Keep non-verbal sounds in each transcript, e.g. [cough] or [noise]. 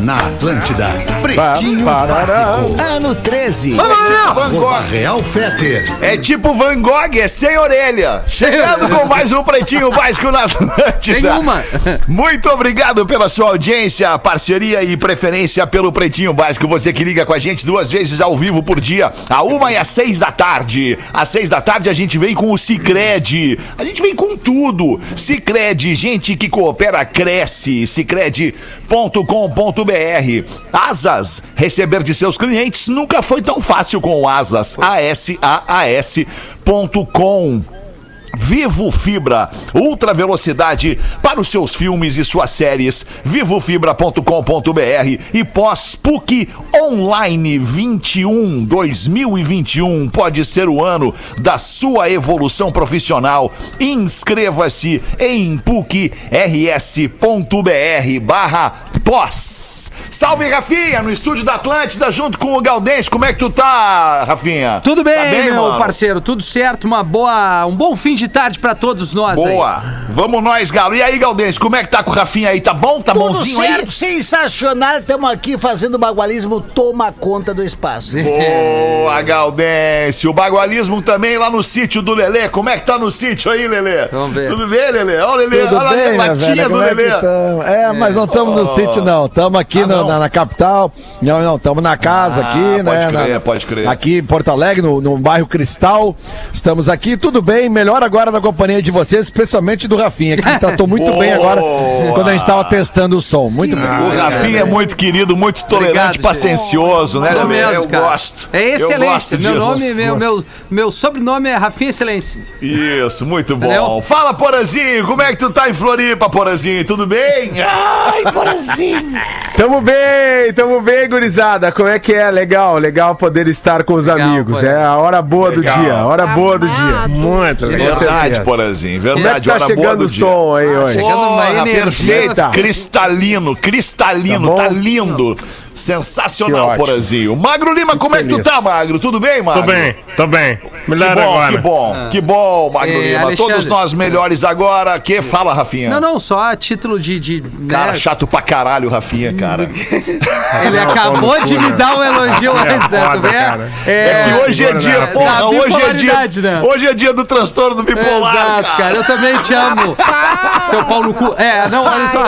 na Atlântida. Pretinho Básico. Ano 13. Van Gogh. Real Feter. É tipo Van Gogh, é sem orelha. Chegando com mais um Pretinho [laughs] Básico na Atlântida. Tem uma. [laughs] Muito obrigado pela sua audiência, parceria e preferência pelo Pretinho Básico. Você que liga com a gente duas vezes ao vivo por dia, a uma e às seis da tarde. Às seis da tarde a gente vem com o Cicred. A gente vem com tudo. Cicred, gente que coopera, cresce. Cicred.com.br. Asas, receber de seus clientes nunca foi tão fácil com o Asas. A-S-A-A-S.com. Vivo Fibra, ultra velocidade para os seus filmes e suas séries. Vivofibra.com.br e pós PUC Online 21 2021 pode ser o ano da sua evolução profissional. Inscreva-se em pucrs.br barra pós. Salve, Rafinha, no estúdio da Atlântida, junto com o Galdense. Como é que tu tá, Rafinha? Tudo bem, Tá meu mano? parceiro, tudo certo, uma boa, um bom fim de tarde pra todos nós aí. Boa. Vamos nós, Galo. E aí, Galdense, como é que tá com o Rafinha aí? Tá bom? Tá Tudo bonzinho certo, sensacional. Estamos aqui fazendo bagualismo, toma conta do espaço. aí? Boa, Galdense. O bagualismo também lá no sítio do Lelê. Como é que tá no sítio aí, Lelê? Vamos ver. Tudo bem, Lelê? Olha o Lelê, Tudo olha bem, a latinha velha, do é Lelê. tamo? É, mas não estamos no Oh. sítio, não. Estamos aqui Ah, no- não? na, na capital. Não, não, estamos na casa Ah, aqui, pode né? crer, na- pode crer. Aqui em Porto Alegre, no, no bairro Cristal. Estamos aqui, tudo bem. Melhor agora na companhia de vocês, especialmente do Rafinha, que tratou muito bem agora quando a gente estava testando o som. Muito bem. O Rafinha é muito querido, muito tolerante, Obrigado, paciencioso, né, Sou Lelê? mesmo, Eu cara. gosto. É Eu excelência. Meu disso. nome, meu, meu, meu sobrenome é Rafinha Excelência. Isso, muito bom. Entendeu? Fala, Porazinho, como é que tu tá em Floripa, Porazinho? Tudo bem? Ai, Porazinho. Tamo bem, tamo bem, gurizada. Como é que é? Legal, legal poder estar com os Legal, amigos. É a hora boa Legal. do dia, a hora boa do dia. Muito legal. Verdade. Porazinho, Como é verdade. tá hora boa chegando do o dia. som aí hoje? chegando uma energia. perfeita. Cristalino, cristalino, Tá tá, bom? lindo. Sensacional, Que. Porazinho. Magro Lima, como é que tu tá, Magro? Tudo bem, Magro? Tô bem, tô bem. Que Melhor bom, agora. que bom, que bom, Magro É, Lima. Alexandre. Todos nós melhores agora. Que fala, Rafinha? Não, não, só a título de. de Cara, né? chato pra caralho, Rafinha, cara. Ele [laughs] acabou de me dar um elogio É antes, né? Tu foda, cara. É que hoje é dia, porra, Da hoje é dia, né? hoje é dia do transtorno bipolar, Exato, cara. Eu também te amo. [laughs] Seu pau no cu. É, não, olha só.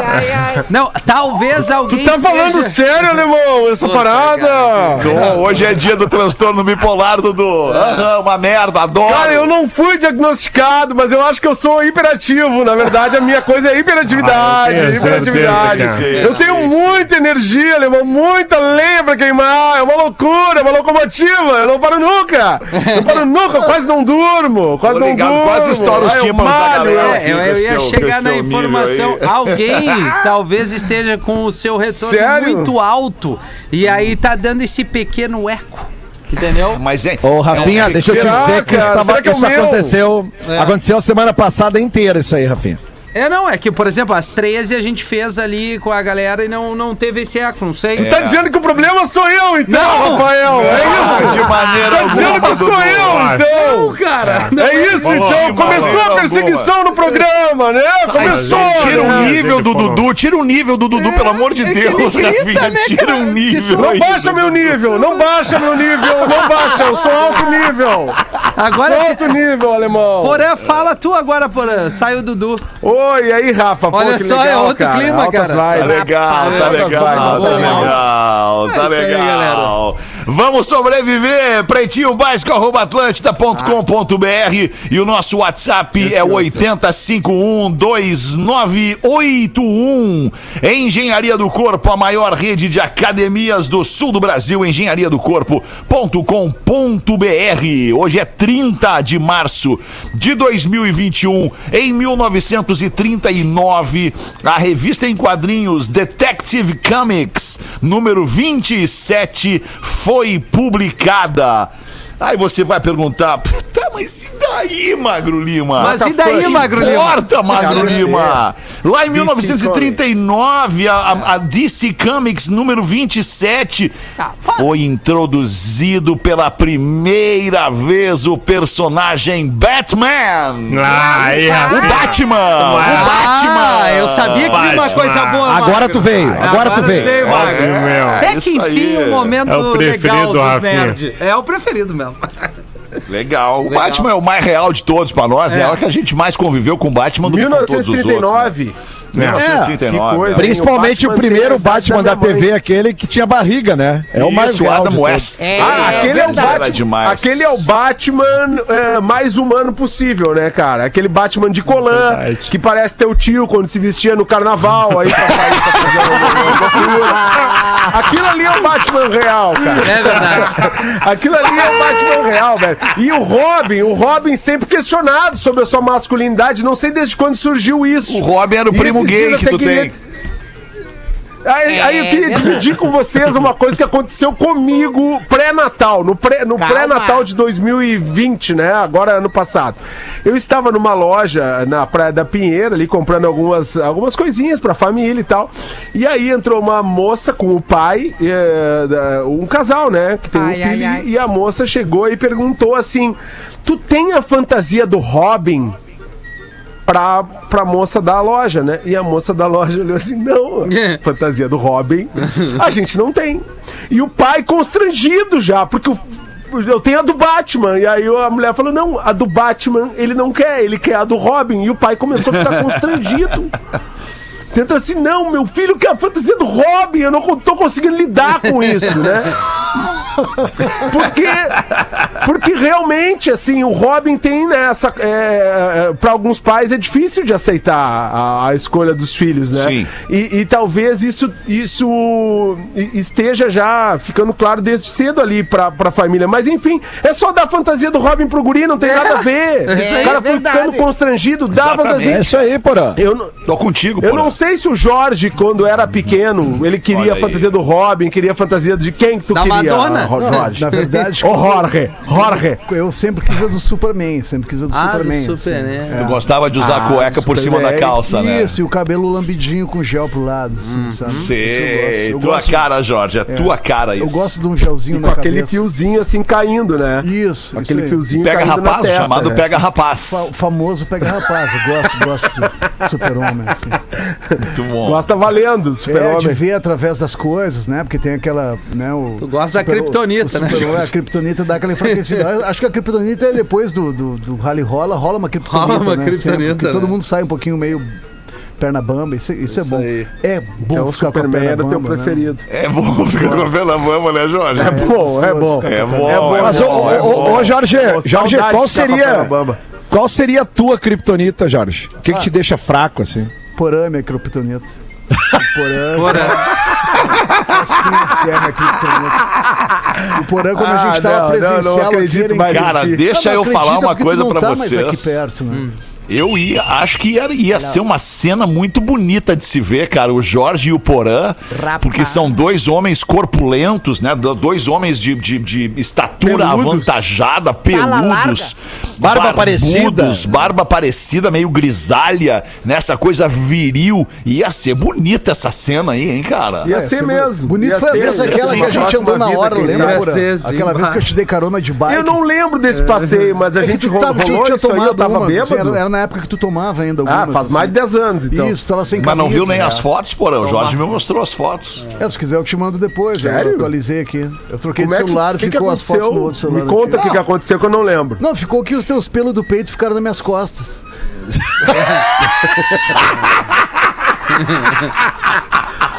Não, talvez alguém. Tá falando sério, alemão, essa Puta, parada? Bom, hoje é dia do transtorno bipolar, Dudu. Aham, uma merda, adoro. Cara, eu não fui diagnosticado, mas eu acho que eu sou hiperativo. Na verdade, a minha coisa é hiperatividade. Ah, eu tenho hiperatividade. certeza, cara. eu tenho muita energia, alemão, muita lenha pra queimar. É uma loucura, é uma locomotiva. Eu não paro nunca. Não paro nunca, eu quase não durmo. Quase Tô não ligado, durmo. quase estoura os eu tímpanos da galera. É, eu, eu ia teu- chegar na informação. Alguém talvez esteja com o seu retorno Sério? muito alto. E aí tá dando esse pequeno eco. Entendeu? Mas é. Ô, Rafinha, deixa eu te dizer que isso, tava- que é isso aconteceu, É. aconteceu a semana passada inteira, isso aí, Rafinha. É, não, é que, por exemplo, às 13 a gente fez ali com a galera e não, não teve esse eco, não sei. Tá dizendo que o problema sou eu, então, Não. Rafael. É isso. De maneira Tá dizendo que sou eu, Não, então. cara. Não, É isso, então. Começou a perseguição no programa, né? Começou. Tira o né? nível do. Dudu, tira o nível do Dudu, pelo amor de é Deus, grita, Rafinha. né, Tira cara? um nível. Não baixa meu nível, não baixa meu nível, não baixa, eu sou alto nível. Agora, Sou alto nível, alemão. Porã, fala tu agora, Porã. Sai o Dudu. Oi, e aí, Rafa? Pô, Olha que só, legal, é outro cara. clima, Altas cara. Tá legal, tá legal, tá legal, tá É aí, legal. Vamos sobreviver, pretinho básico, arroba atlântida.com.br e o nosso WhatsApp é o 80512981. Engenharia do Corpo, a maior rede de academias do sul do Brasil, engenharia do corpo.com.br. Hoje é 30 de março de 2021. Em 1939, a revista em quadrinhos Detective Comics, número 27, foi publicada. Aí você vai perguntar, tá, mas e daí, Magro Lima? Mas Tá e daí, fã- Magro Lima? Importa, Magro Cara, Lima. Lá em 1939, a, a- a DC Comics número 27 foi introduzido pela primeira vez o personagem Batman. Ah, O. Batman! O Batman! Ah, eu sabia que vinha uma coisa boa, Agora Magro. tu veio, agora tu veio. Magro. meu. Até isso que enfim, aí. um momento É o preferido, legal dos Rafinha. nerd. É o preferido mesmo. Legal. O Batman é o mais real de todos pra nós, né? É a hora que a gente mais conviveu com o Batman do que com todos os outros. né? 1939. 1939. que coisa. é. Principalmente o, Batman primeiro Batman da da TV, aquele que tinha barriga, né? É o mais Isso, Adam. West. Ah, aquele é, o Batman. demais. Aquele é o Batman é, mais humano possível, né, cara? Aquele Batman de colã, Verdade. que parece teu tio quando se vestia no carnaval, aí pra sair pra fazer uma loucura. Aquilo ali é o Batman real, cara. É verdade. Aquilo ali é o Batman real, velho. E o Robin, o Robin sempre questionado sobre a sua masculinidade, não sei desde quando surgiu isso. O Robin era o E primo gay que tu queria- tem. Aí, aí eu queria dividir com vocês uma coisa que aconteceu comigo pré-natal, no pré- no pré-natal de 2020, né? Agora ano passado. Eu estava numa loja na Praia da Pinheira ali comprando algumas, algumas coisinhas pra família e tal. E aí entrou uma moça com o pai, eh, um casal, né? Que tem um Ai, filho. ai, ai. E a moça chegou e perguntou assim: Tu tem a fantasia do Robin? Pra, pra moça da loja, né? E a moça da loja olhou assim: não, [laughs] fantasia do Robin, a gente não tem. E o pai constrangido já, porque o. Eu tenho a do Batman. E aí a mulher falou: não, a do Batman ele não quer, ele quer a do Robin. E o pai começou a ficar [laughs] constrangido. Tenta assim, não, meu filho quer a fantasia do Robin, eu não tô conseguindo lidar com isso, né? [laughs] Porque, porque realmente, assim, o Robin tem nessa. É, é, para alguns pais é difícil de aceitar a, a escolha dos filhos, né? Sim. E, e talvez isso, isso esteja já ficando claro desde cedo ali pra, pra família. Mas enfim, é só dar fantasia do Robin pro guri, não tem nada a ver. [laughs] isso aí o cara é foi ficando constrangido, dá Exatamente. É fantasia. isso aí, porra. Eu. Tô contigo, Eu pô. não sei se o Jorge, quando era pequeno, ele queria a fantasia do Robin, queria a fantasia de quem que tu Da queria, Madonna. Ro- Não, Jorge? na verdade, Ô, Jorge, Jorge. eu sempre quis a do Superman, sempre quis a do Ah, do Superman. Superman. assim. Tu gostava de usar Ah, a cueca por cima da Superman. calça, né? Isso, e o cabelo lambidinho com gel pro lado, assim, sabe? Isso Sei, eu gosto. Eu tua gosto- cara, Jorge, é tua cara isso. Eu gosto de um gelzinho Com na aquele cabeça. fiozinho assim caindo, né? Isso, Aquele isso aí. fiozinho Pega caindo na rapaz, testa, chamado né? pega rapaz. Fa- O famoso pega rapaz, eu gosto, gosto do super-homem, assim. [laughs] Muito bom. Gosta valendo, É, de super-homem. ver através das coisas, né? Porque tem aquela, né, o... Tu gosta da super- kriptonita, o né, super- Jorge? A kriptonita dá aquela enfraquecida. [laughs] Acho que a kriptonita é depois do, do, do rally rola, rola uma kriptonita, Rola uma né? Sempre, porque todo né? mundo sai um pouquinho meio perna bamba, isso, isso, é Isso bom. aí. É é bom o ficar com a Superman perna era teu bamba, né? preferido. É bom ficar com a vela vamos, né, Jorge? É bom, é bom. É bom, É bom, Mas, é ô, bom, ô, é ô, bom. ô, Jorge, Jorge, qual de perna seria, bamba. qual seria a tua kriptonita, Jorge? O que, que te deixa fraco, assim? [laughs] Porã, minha kriptonita. O Porã, Porã. que é minha kriptonita. O Porã, quando a Ah, gente tava não, não, não presencial acredito aqui, era mais. Cara, deixa Ah, eu falar uma coisa não pra tá mais vocês. aqui perto, né? Eu ia, acho que ia, ia ser uma cena muito bonita de se ver, cara. O Jorge e o Porã, Rapaz. porque são dois homens corpulentos, né? Do- Dois homens de, de, de estatura Peludos. avantajada, peludos, Barba parecida. barba parecida, meio grisalha, nessa coisa viril. Ia ser bonita essa cena aí, hein, cara? Ia É, ser ser mesmo. Bonito Ia foi a vez aquela que a gente andou na hora, lembra? Ia Aquela vez que eu te dei carona de bike. Eu não lembro desse passeio, mas a É gente rolou, isso aí, eu tava bêbado. era, era na época que tu tomava ainda Ah, algumas. faz mais de 10 anos, então. Isso, tava sem Mas não viu nem camisa. as fotos, Porã? O Jorge me mostrou as fotos. É, se quiser eu te mando depois. Sério? Eu atualizei aqui. Eu troquei Como de é que- celular e que que ficou as fotos no outro celular. Me conta o que, que aconteceu que eu não lembro. Não, ficou que os teus pelos do peito ficaram nas minhas costas. [laughs]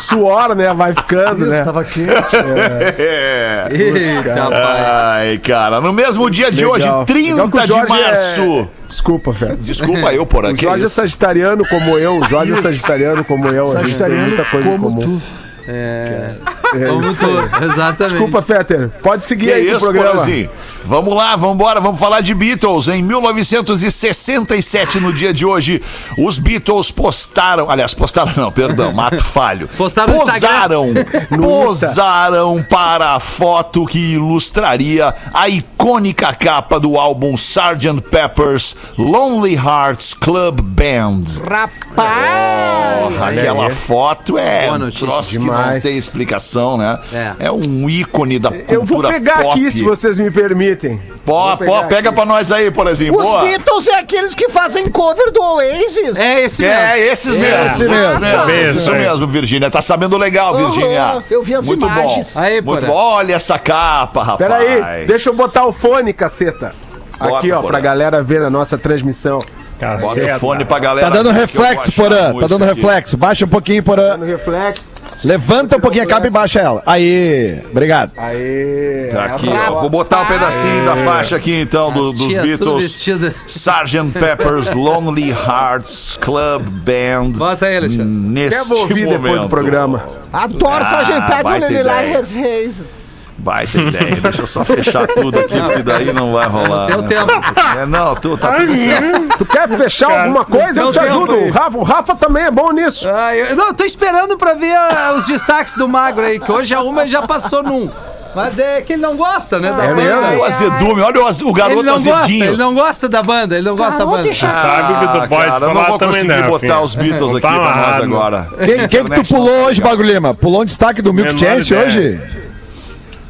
Suor, né? Vai ficando, Isso, né? tava quente. [laughs] É. Eita, pai. Ai, cara. No mesmo dia de hoje, Legal. 30 que o de Jorge março. é- Desculpa, Fé. Desculpa eu, Porã. O que Jorge é isso? sagitariano como eu, o Jorge é sagitariano como eu. a gente tem Sagitariano muita coisa em como comum. tu. É Como isso tu, exatamente. Desculpa, Fetter. Pode seguir Que aí com o isso, programa. Porãzinho? Vamos lá, vamos embora, vamos falar de Beatles. Em 1967, no dia de hoje, os Beatles postaram, aliás, postaram não, perdão, [laughs] mato falho. Postaram posaram, [laughs] posaram para a foto que ilustraria a icônica capa do álbum Sgt. Pepper's Lonely Hearts Club Band. Rapaz! Porra, aquela foto é Boa um notícia. troço que não Demais. tem explicação. Geração, né? É. É, um ícone da cultura Eu vou pegar pop. aqui, se vocês me permitem. Pô, pô, pega aqui. pra nós aí, por exemplo. Os Boa. Beatles é aqueles que fazem cover do Oasis. É esse mesmo. É, esses mesmo. Esse mesmo. mesmo. Mesmo, Isso é. mesmo, Virgínia. Tá sabendo legal, Aham, Virgínia. eu vi as Muito imagens. Bom. Aí, Muito bom. Olha essa capa, rapaz. Pera aí, deixa eu botar o fone, caceta. Bota, Aqui, ó, Porã. pra galera ver a nossa transmissão. Bota o fone pra galera. Tá dando reflexo, Porã. Tá dando aqui. reflexo. Baixa um pouquinho, Porã. No reflexo. Levanta um pouquinho a capa e baixa ela. Aí, obrigado. Aê. Tá aqui, ó. Vou botar um pedacinho da faixa aqui, então, do- dos Beatles. Sgt. Pepper's Lonely Hearts Club Band. Bota aí, Alexandre. Neste Quer ouvir depois momento. do programa? Adoro Ah, Sgt. Pepper baita Lily ter ideia. Deixa eu só fechar tudo aqui, porque daí não vai rolar. Teu né? tempo. É, não, tu, tá tudo certo. Tu quer fechar alguma coisa? Eu te ajudo. O Rafa, o Rafa também é bom nisso. Ah, eu, não, eu tô esperando pra ver ah, os destaques do Magro aí, que hoje a uma já passou num. Mas é que ele não gosta, né? Da É banda. mesmo? Olha o azedume, olha o, az- o garoto Ele não gosta, azedinho. ele não gosta da banda, ele não gosta da banda. Sabe o que tu pode Ah, cara, eu falar não vou também, conseguir né, botar Rafinha? os Beatles Não aqui tá pra nós agora. Quem, quem que tu pulou hoje, Bagulho Lima? Pulou um destaque do Milk Chance ideia. hoje?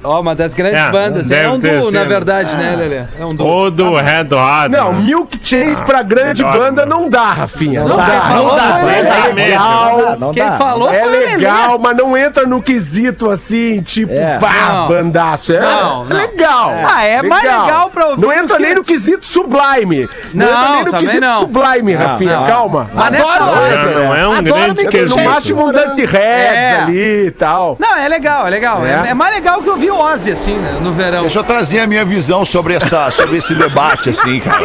Ó, uma das grandes É, bandas. É um duo, na verdade, né, Lelê? É um duo. Ou do Red Hot. Não, né? Milk Chase pra grande banda não dá, Rafinha. Não, dá. falou não dá, foi o vai, Lelê. vai, Não legal. dá, não Quem dá. falou É foi Lelê. legal, mas não entra no quesito assim, tipo, É. pá, Não. bandaço. É, Não, é não. legal. Ah, é mais legal pra ouvir Não entra que- nem no quesito sublime. Não, entra nem no quesito não. sublime, Rafinha. não. Calma. Adoro, Não, não é um grande No quesito. Chase. máximo um Dante Reds É. ali e tal. Não, é legal, é legal. É, É? é mais legal que eu o Ozzy, assim, né, no verão. Deixa eu trazer a minha visão sobre, essa, sobre esse debate, assim, cara.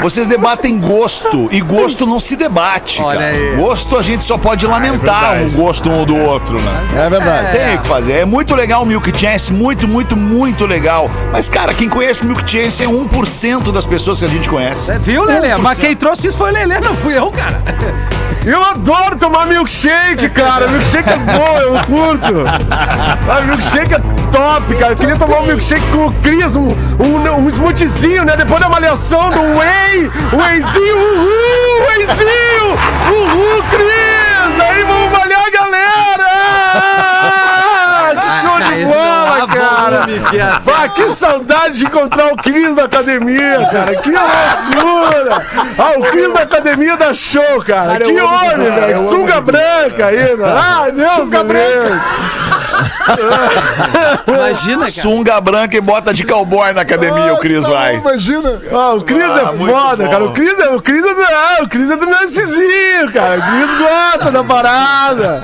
Vocês debatem gosto, e gosto não se debate, Olha cara. aí. Gosto a gente só pode lamentar verdade. o gosto um do outro, né? É verdade. Tem o que fazer. É muito legal o Milk Chance, muito, muito, muito legal. Mas, cara, quem conhece Milk Chance é 1% das pessoas que a gente conhece. É, Viu, Lelê? Mas quem trouxe isso foi o Lelê, não fui eu, cara. Eu adoro tomar milkshake, cara. Milkshake é bom, eu curto. Ah, milkshake é top, cara. Eu queria tomar um milkshake com o Cris, um, um, um smoothiezinho, né? Depois da malhação do whey. Wheyzinho, uhul, wheyzinho. Uhul, Cris. Aí vamos malhar a galera. Que [laughs] show de bola, cara. que é assim. Que saudade de encontrar o Cris na academia, cara. Que loucura! Ah, o Cris na academia da show, cara. Cara, que homem, velho. Sunga branca ainda. Ah, Deus Sunga livre. [laughs] Imagina, cara. Sunga branca e bota de cowboy na academia, o Cris vai. Imagina. Ah, o Cris Ah, é foda, bom. cara. O Cris é, o Cris é do, ah, o Cris é do Narcisinho, cara. O Cris gosta da parada.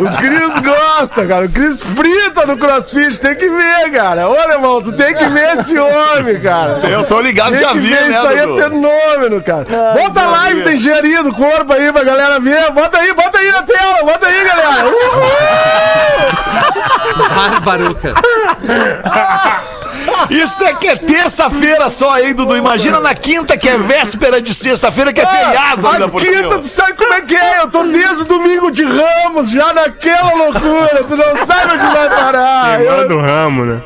O Cris gosta, cara. O Cris frita no crossfit. Tem que ver, cara. Olha, irmão, tu tem que ver esse homem, cara. Eu tô ligado, Tem já que vi, ver, né, isso aí é fenômeno, cara. bota a live da engenharia do corpo aí pra galera ver. Bota aí, bota aí na tela, bota aí, galera. Uhul! Bárbaro, cara. [laughs] Isso é que é terça-feira só, hein, Dudu? Imagina na quinta, que é véspera de sexta-feira, que é feriado ainda por quinta, cima. tu sabe como é que é? Eu tô desde o domingo de Ramos, já naquela loucura. Tu não sabe onde vai parar. Queimando o ramo, né?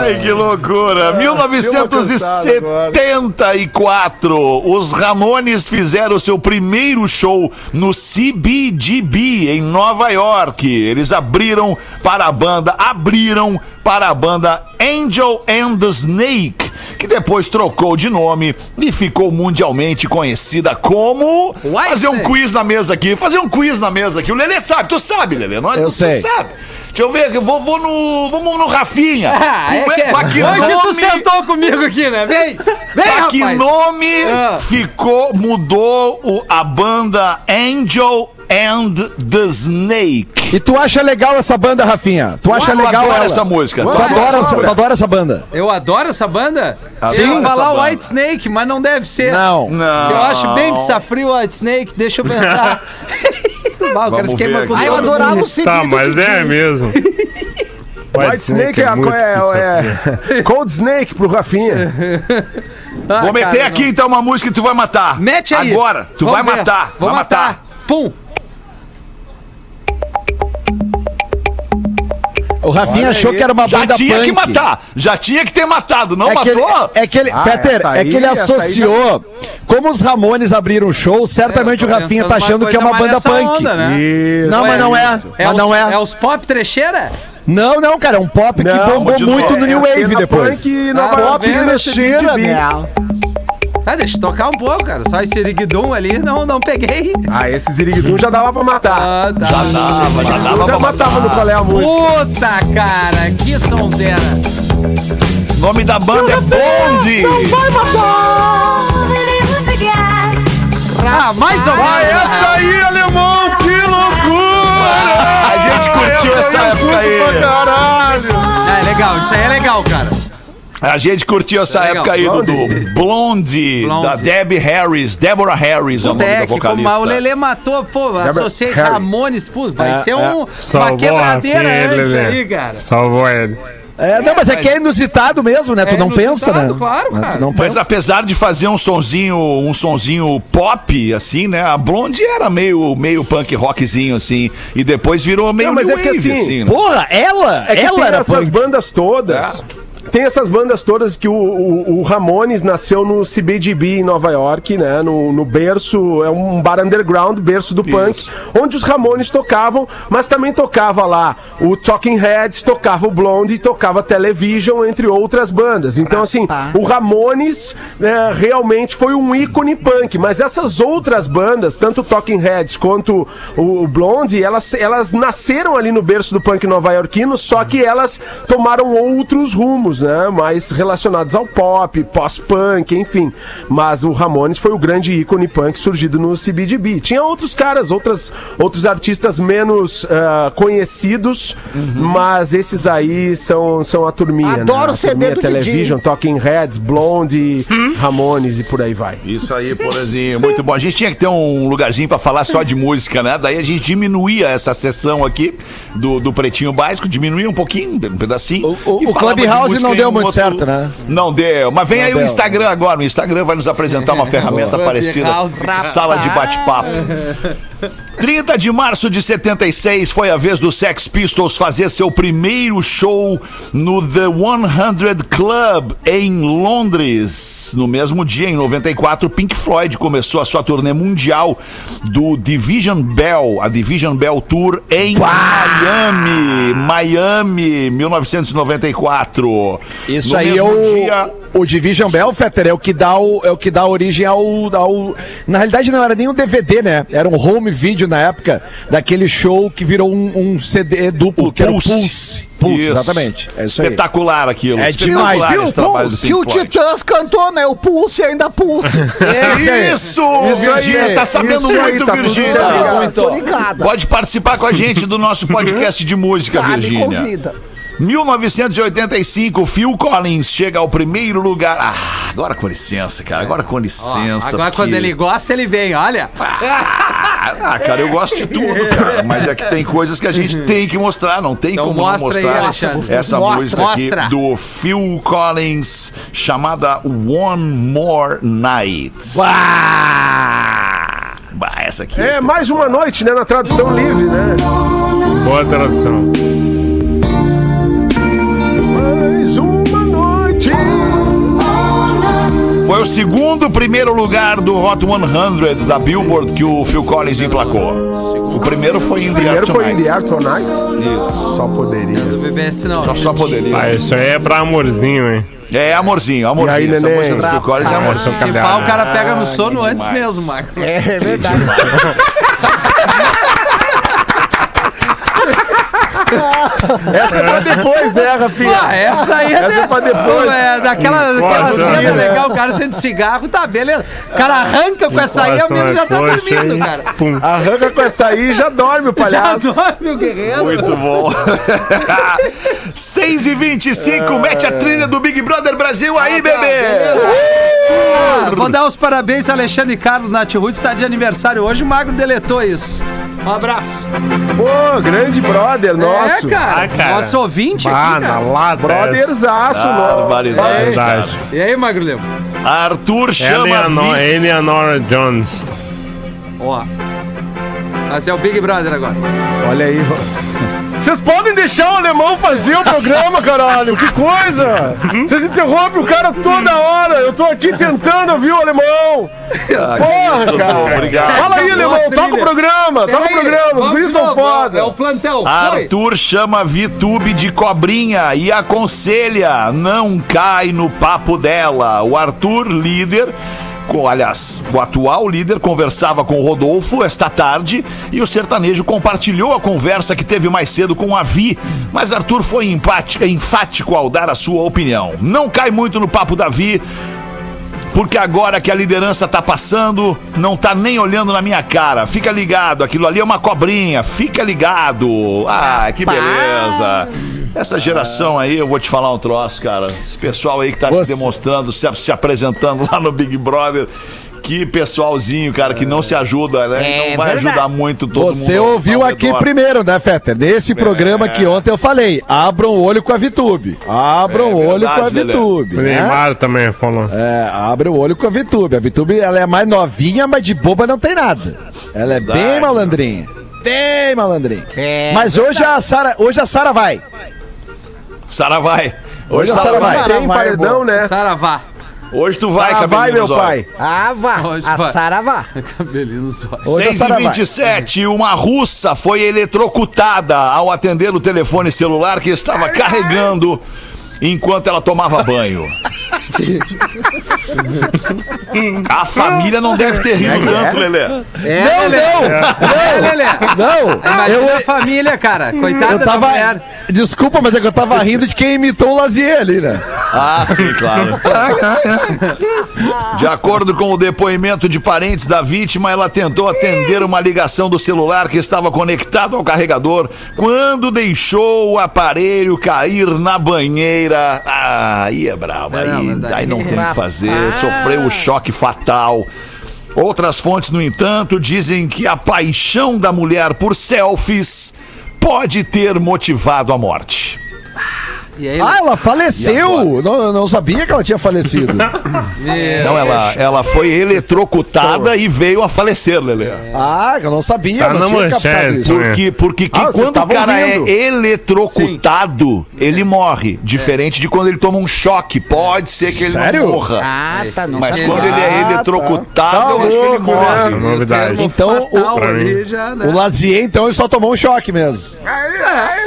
Ai, que loucura. 1974, os Ramones fizeram seu primeiro show no CBGB, em Nova York. Eles abriram para a banda, abriram para a banda Angel and the Snake, que depois trocou de nome e ficou mundialmente conhecida como... White Fazer um quiz na mesa aqui, fazer um quiz na mesa aqui. O Lelê sabe, tu sabe, Lelê, não é? Eu tu sei. sabe. Deixa eu ver, eu vou, vou no. Vamos no Rafinha. [laughs] Ah, é Com- que... que Hoje tu nome- sentou comigo aqui, né? Vem, vem, que rapaz. nome Ah. ficou, mudou o- a banda Angel and the Snake? E tu acha legal essa banda, Rafinha? Tu acha Eu legal adoro ela? essa música. Tu Tu adora, adora essa, tu adora essa banda? Eu adoro essa banda. Adoro Eu ia falar banda. White Snake, mas não deve ser. Não. Não. Eu acho bem frio White Snake, deixa eu pensar. [laughs] Bah, o cara se queima ver com. Ah, eu adorava o seguido Tá, mas é mesmo. [laughs] White Snake é, a- muito é, é Cold Snake pro Rafinha. Ah, Vou meter cara, aqui não. então uma música que tu vai matar. Mete aí. Agora. Tu Vamos vai ver. matar. Vou vai matar. Pum. O Rafinha Olha achou aí. que era uma Já banda tinha punk. que matar. Já tinha que ter matado. Não É que, ele, matou? é que ele, Ah, Fetter, essa é que ele aí- aí associou. Como os Ramones abriram um show, certamente É, o Rafinha tá achando que é uma banda punk. onda, né? Isso. Não, mas não é. É Mas os, não é. é os pop trecheira? Não, não, cara, é um pop que Não, bombou continua. muito no É New a Wave cena depois. Punk, Ah, York, vendo? Trecheira, né? Ah, deixa eu tocar um pouco, cara. Só esse Iriguidum ali, não, não peguei. Ah, esse Ziriguidum já dava pra matar. Ah, tá. Já dava, já dava já pra matava matar. no qual é a música. Puta, cara, que sonzeira. O nome da banda é Blonde. Ah, mais ou menos. essa aí, alemão, que loucura! A gente curtiu essa época aí. caralho! É legal, isso aí é legal, cara. A gente curtiu essa Legal. época aí. Dudu. Blonde, Blonde. da Debbie Harris. Deborah Harris é o nome da é, que como vocalista. o Lelê matou, pô, associei Harry. Ramones, pô, vai É, ser um, uma quebradeira filha, antes aí, cara. Salvou ele. É, não, mas é que é inusitado mesmo, né? Tu É não pensa, né? inusitado, claro, Né? cara. Mas pensa. apesar de fazer um sonzinho, um sonzinho pop, assim, né? A Blonde era meio, meio punk rockzinho, assim. E depois virou meio Não, mas new é que wave, assim, né? Porra, ela, É que ela tem era essas punk. bandas todas. Tem essas bandas todas que o, o, o Ramones nasceu no CBGB em Nova York, né? No, no berço, é um bar underground, berço do punk, onde os Ramones tocavam, mas também tocava lá o Talking Heads, tocava o Blonde, tocava Television, entre outras bandas. Então, assim, o Ramones é, realmente foi um ícone punk, mas essas outras bandas, tanto o Talking Heads quanto o, o Blonde, elas, elas nasceram ali no berço do punk nova-iorquino, só que elas tomaram outros rumos, né? Mais relacionados ao pop, pós-punk, enfim. Mas o Ramones foi o grande ícone punk surgido no CBGB. Tinha outros caras, outras, outros artistas menos ah, conhecidos, mas esses aí são, são a turminha, Adoro né? o A CD turminha do Television, Talking Heads, Blonde, Ramones e por aí vai. Isso aí, porazinho. Muito bom. A gente tinha que ter um lugarzinho pra falar só de música, né? Daí a gente diminuía essa sessão aqui do, do Pretinho Básico, diminuía um pouquinho, um pedacinho. O- o- o Clubhouse música não deu muito certo, né? Não deu. Mas vem aí o deu. Instagram agora. O Instagram vai nos apresentar uma [laughs] ferramenta parecida. Sala de bate-papo. [laughs] 30 de março de 76 foi a vez do Sex Pistols fazer seu primeiro show no The 100 Club em Londres. No mesmo dia, em 94, Pink Floyd começou a sua turnê mundial do Division Bell, a Division Bell Tour em Miami. Miami, 1994. Isso No aí é o, dia- o Division Bell, Fetter, é o que dá, o, é o que dá origem ao, ao. Na realidade, não era nem um DVD, né? Era um home video na época daquele show que virou um, um CD duplo, que era o Pulse. Pulse, Isso. exatamente. É isso aí. Espetacular aquilo. É Espetacular demais. esse Viu, trabalho do Pulse? Pink Que o. Titãs cantou, né? O Pulse ainda Pulse. [laughs] É isso aí. Aí, Virgínia, tá sabendo isso aí, muito, tá Virgínia. ligado. Muito. Tô ligada. Pode participar com a gente do nosso [laughs] podcast de música, Tá, me Virgínia. convida. 1985, Phil Collins chega ao primeiro lugar. Ah, agora com licença, cara. Agora com Ó, licença. agora porque- quando ele gosta, ele vem, olha. Ah, cara, eu gosto de tudo, cara. Mas é que tem coisas que a gente [laughs] tem que mostrar. Não tem Então como não mostra aí, mostrar Alexandre. essa Mostra, música mostra. aqui do Phil Collins, chamada One More Night. Bah, essa aqui É mais uma noite, né? Na tradução livre, né? Boa tradução. Foi o segundo primeiro lugar do Hot 100 da Billboard que o Phil Collins emplacou. O primeiro foi em The Primeiro Air foi em Tonight. The Air Tonight. Isso. Só poderia. Do BBS não. Só, só poderia. Ah, isso aí é pra amorzinho, hein? É amorzinho, amorzinho. E aí, Essa música do Phil Collins é amorzinho. Se pá, o cara pega no sono antes demais. mesmo, Marco. É verdade. [laughs] [laughs] Essa é pra depois, né, Rafinha? Ah, essa aí é, Essa é pra depois. É, daquela, daquela cena né? legal, o cara sendo cigarro, tá, beleza. O cara arranca com essa aí, a menina já tá Coxa, dormindo, cara. Pum. Arranca com essa aí e já dorme o [laughs] Já palhaço. dorme o guerreiro. Muito bom. [laughs] 6 e 25 mete a trilha do Big Brother Brasil aí, bebê! Ah, vou dar os parabéns a Alexandre Carlos Nath Ruth, está de aniversário hoje, o Magro deletou isso. Um abraço. Pô, grande brother nosso. É, cara. Ah, cara. Nosso ouvinte Ah, aqui, na cara. lata. Brotherzaço, nosso. Barbaridade, É. E aí, Magro Lemo? Arthur chama Eleanor, Eleanor Jones. Ó. Mas é o Big Brother agora. Olha aí. Vocês podem deixar o alemão fazer o programa, [laughs] caralho. Que coisa! Vocês interrompem o cara toda hora. Eu tô aqui tentando ouvir o alemão. Porra, cara. Obrigado. Fala aí, alemão. Toca o programa. Toca o programa. Os guris são foda. É o plantão. Foi. Arthur chama Vitube de cobrinha e aconselha, não cai no papo dela. O Arthur, líder, com, aliás, o atual líder, conversava com o Rodolfo esta tarde e o sertanejo compartilhou a conversa que teve mais cedo com a Vi, mas Arthur foi empática- enfático ao dar a sua opinião. Não cai muito no papo da Vi, porque agora que a liderança tá passando, não tá nem olhando na minha cara. Fica ligado, aquilo ali é uma cobrinha. Fica ligado. Ah, que beleza. Essa geração aí, eu vou te falar um troço, cara. Esse pessoal aí que tá Você- se demonstrando, se, se apresentando [laughs] lá no Big Brother. Que pessoalzinho, cara, que não se ajuda, né? É não vai verdade. ajudar muito todo mundo. Você ouviu aqui redor. primeiro, né, Fetter? Nesse programa que ontem eu falei, abram o olho com a Vitube. Abram É o olho verdade, com a. Vitube. O né? Neymar também falou. É, abre o olho com a Vitube. A Vitube, ela é mais novinha, mas de boba não tem nada. Ela é bem Verdade. malandrinha. Bem malandrinha. É mas hoje a Sara, hoje a Sara vai. Sara vai. Hoje a Sara Sara vai. Sara Tem paredão, boa. né? Saravá. Hoje tu vai, Ah, cabelinho vai, meu olhos. pai. Ah, vá. Hoje A vai. Saravá. [laughs] Cabelinho nos olhos. Hoje a 6 Sara e vai. 27, uma russa foi eletrocutada ao atender o telefone celular que estava carregando enquanto ela tomava banho. A família não deve ter rido tanto, Lelê. É, Não, Lelê. É, Lelê. Não, Imagina eu, a família, cara. Coitada eu da tava. mulher. Desculpa, mas é que eu tava rindo de quem imitou o Lazier ali, né? Ah, sim, claro. De acordo com o depoimento de parentes da vítima, ela tentou atender uma ligação do celular que estava conectado ao carregador quando deixou o aparelho cair na banheira. Ah, aí é brabo. É, Aí, aí não tem o que fazer. Sofreu o choque fatal. Outras fontes, no entanto, dizem que a paixão da mulher por selfies pode ter motivado a morte. Aí, Ah, ela faleceu! Não, eu não sabia que ela tinha falecido. [laughs] Não, ela, ela foi eletrocutada e veio a falecer, Lelê. ah, eu não sabia, Tá não tinha captado isso. Porque, porque que Ah, quando o cara ouvindo. é eletrocutado, ele morre. Diferente de quando ele toma um choque. Pode ser que ele Sério? não morra. Ah, tá. Não Mas quando ele é Ah, tá. eletrocutado, Tá eu acho que ele morre. né? Novidade. Então, o- ali já, né? O Lazier, então, ele só tomou um choque mesmo.